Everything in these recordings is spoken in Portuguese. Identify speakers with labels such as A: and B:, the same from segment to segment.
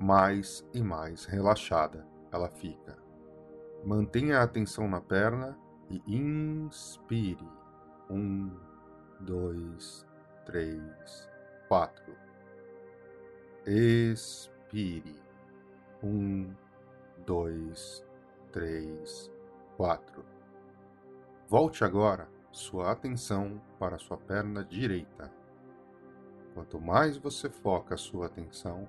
A: mais e mais relaxada ela fica. Mantenha a atenção na perna e inspire. Um, dois, três, quatro. Expire. Um, dois, três, quatro. Volte agora sua atenção para sua perna direita. Quanto mais você foca a sua atenção,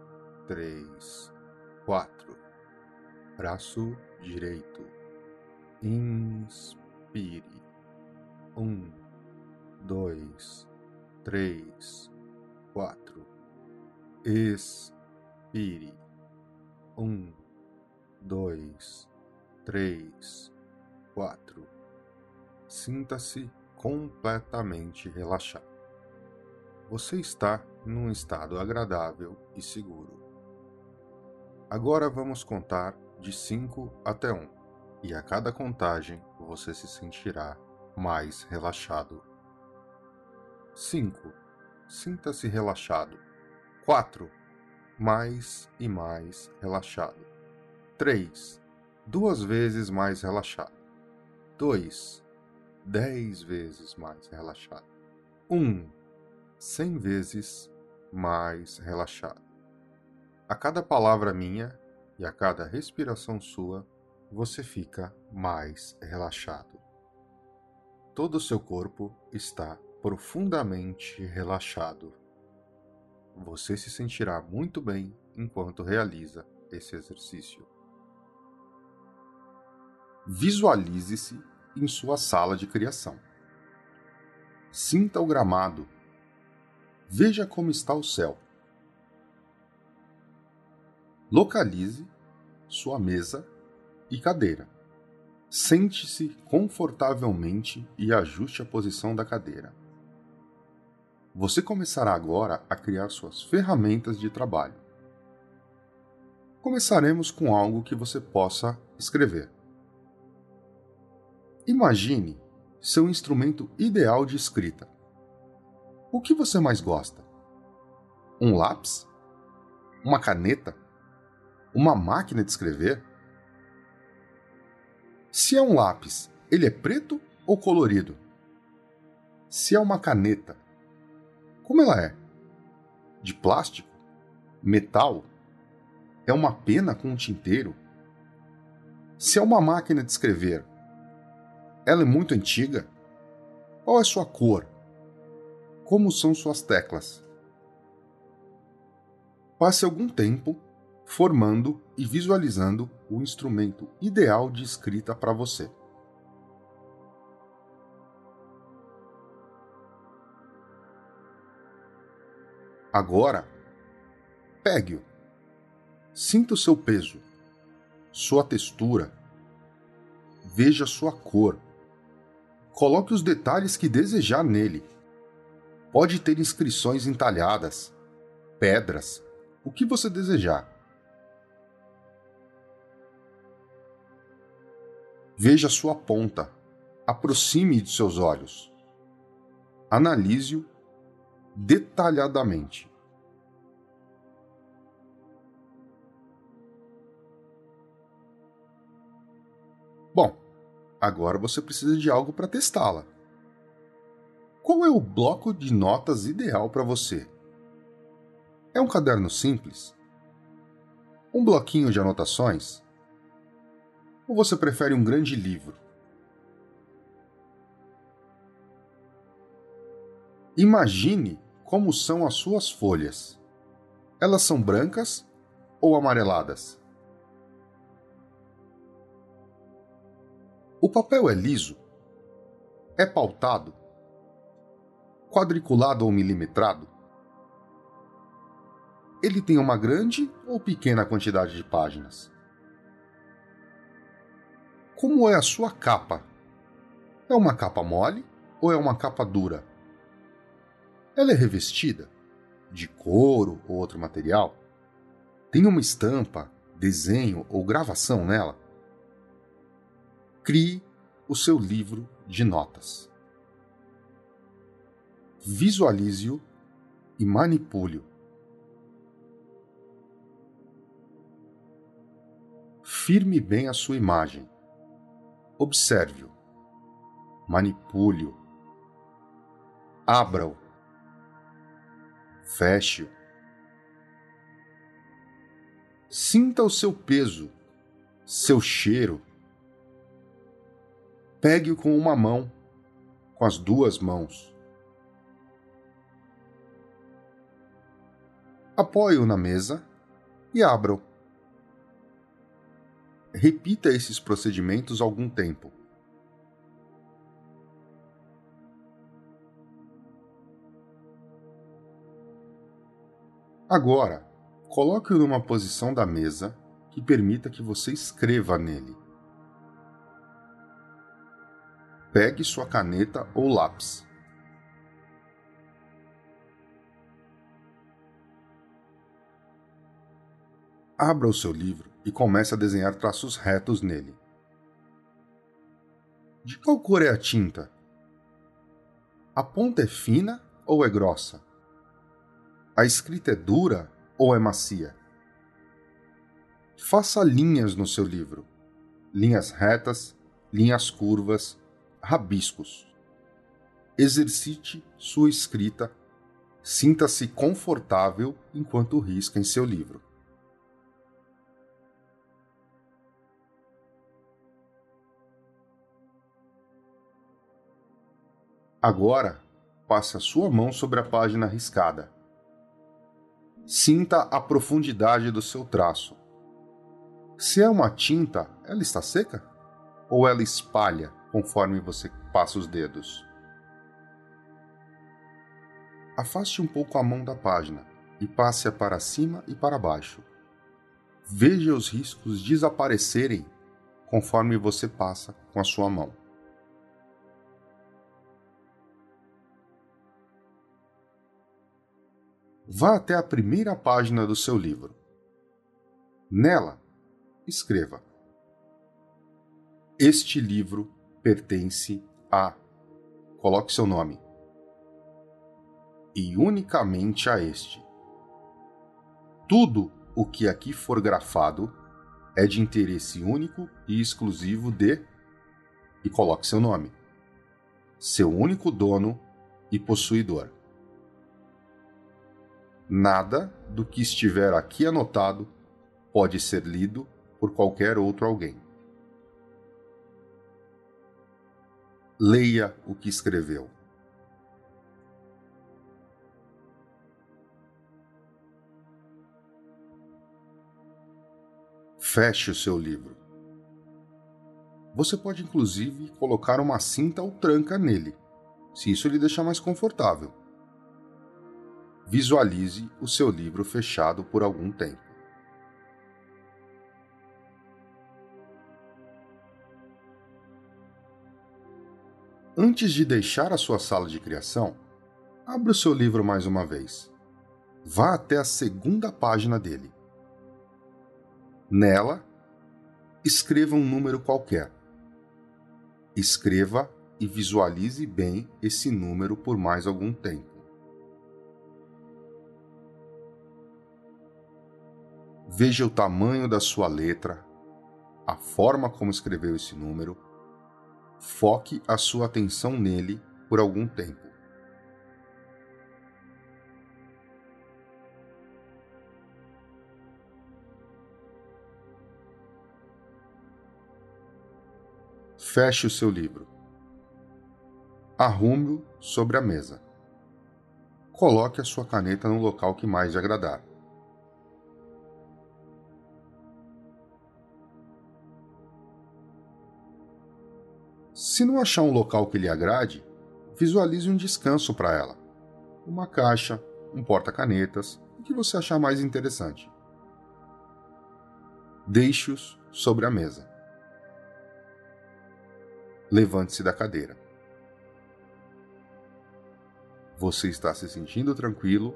A: quatro. Braço direito. Inspire. Um, dois, três, quatro. Expire. Um, dois, três, quatro. Sinta-se completamente relaxado. Você está num estado agradável e seguro. Agora vamos contar de 5 até 1, um, e a cada contagem você se sentirá mais relaxado. 5. Sinta-se relaxado. 4. Mais e mais relaxado. 3. Duas vezes mais relaxado. 2. Dez vezes mais relaxado. 1. Um, cem vezes mais relaxado. A cada palavra minha e a cada respiração sua, você fica mais relaxado. Todo o seu corpo está profundamente relaxado. Você se sentirá muito bem enquanto realiza esse exercício. Visualize-se em sua sala de criação. Sinta o gramado. Veja como está o céu. Localize sua mesa e cadeira. Sente-se confortavelmente e ajuste a posição da cadeira. Você começará agora a criar suas ferramentas de trabalho. Começaremos com algo que você possa escrever. Imagine seu instrumento ideal de escrita. O que você mais gosta? Um lápis? Uma caneta? Uma máquina de escrever? Se é um lápis, ele é preto ou colorido? Se é uma caneta, como ela é? De plástico? Metal? É uma pena com um tinteiro? Se é uma máquina de escrever, ela é muito antiga? Qual é sua cor? Como são suas teclas? Passe algum tempo formando e visualizando o instrumento ideal de escrita para você. Agora, pegue-o. Sinta o seu peso, sua textura, veja sua cor. Coloque os detalhes que desejar nele. Pode ter inscrições entalhadas, pedras, o que você desejar. Veja sua ponta, aproxime de seus olhos. Analise-o detalhadamente. Bom, agora você precisa de algo para testá-la. Qual é o bloco de notas ideal para você? É um caderno simples? Um bloquinho de anotações? Ou você prefere um grande livro? Imagine como são as suas folhas. Elas são brancas ou amareladas? O papel é liso? É pautado? Quadriculado ou milimetrado? Ele tem uma grande ou pequena quantidade de páginas? Como é a sua capa? É uma capa mole ou é uma capa dura? Ela é revestida de couro ou outro material? Tem uma estampa, desenho ou gravação nela? Crie o seu livro de notas. Visualize-o e manipule-o. Firme bem a sua imagem. Observe-o. Manipule-o. Abra-o Feche-o. Sinta o seu peso, seu cheiro. Pegue-o com uma mão, com as duas mãos. Apoie-o na mesa e abra-o repita esses procedimentos algum tempo. Agora, coloque-o numa posição da mesa que permita que você escreva nele. Pegue sua caneta ou lápis. Abra o seu livro e comece a desenhar traços retos nele. De qual cor é a tinta? A ponta é fina ou é grossa? A escrita é dura ou é macia? Faça linhas no seu livro. Linhas retas, linhas curvas, rabiscos. Exercite sua escrita. Sinta-se confortável enquanto risca em seu livro. Agora, passe a sua mão sobre a página riscada. Sinta a profundidade do seu traço. Se é uma tinta, ela está seca? Ou ela espalha conforme você passa os dedos? Afaste um pouco a mão da página e passe-a para cima e para baixo. Veja os riscos desaparecerem conforme você passa com a sua mão. Vá até a primeira página do seu livro. Nela, escreva: Este livro pertence a. Coloque seu nome. E unicamente a este. Tudo o que aqui for grafado é de interesse único e exclusivo de. E coloque seu nome. Seu único dono e possuidor. Nada do que estiver aqui anotado pode ser lido por qualquer outro alguém. Leia o que escreveu. Feche o seu livro. Você pode inclusive colocar uma cinta ou tranca nele, se isso lhe deixar mais confortável visualize o seu livro fechado por algum tempo. Antes de deixar a sua sala de criação, abra o seu livro mais uma vez. Vá até a segunda página dele. Nela, escreva um número qualquer. Escreva e visualize bem esse número por mais algum tempo. Veja o tamanho da sua letra, a forma como escreveu esse número. Foque a sua atenção nele por algum tempo. Feche o seu livro. Arrume-o sobre a mesa. Coloque a sua caneta no local que mais lhe agradar. Se não achar um local que lhe agrade, visualize um descanso para ela. Uma caixa, um porta-canetas, o que você achar mais interessante. Deixe-os sobre a mesa. Levante-se da cadeira. Você está se sentindo tranquilo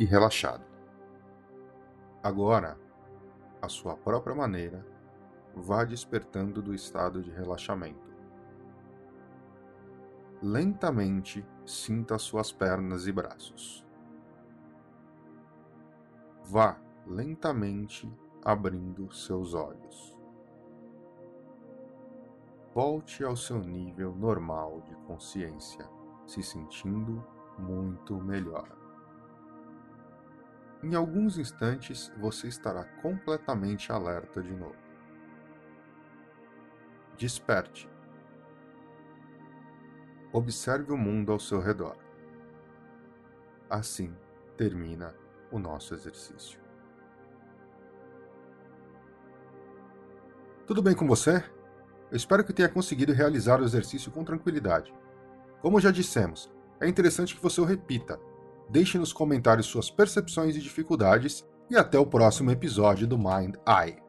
A: e relaxado. Agora, à sua própria maneira, vá despertando do estado de relaxamento. Lentamente sinta suas pernas e braços. Vá lentamente abrindo seus olhos. Volte ao seu nível normal de consciência, se sentindo muito melhor. Em alguns instantes você estará completamente alerta de novo. Desperte observe o mundo ao seu redor. Assim termina o nosso exercício. Tudo bem com você? Eu espero que tenha conseguido realizar o exercício com tranquilidade. Como já dissemos, é interessante que você o repita, Deixe nos comentários suas percepções e dificuldades e até o próximo episódio do Mind Eye.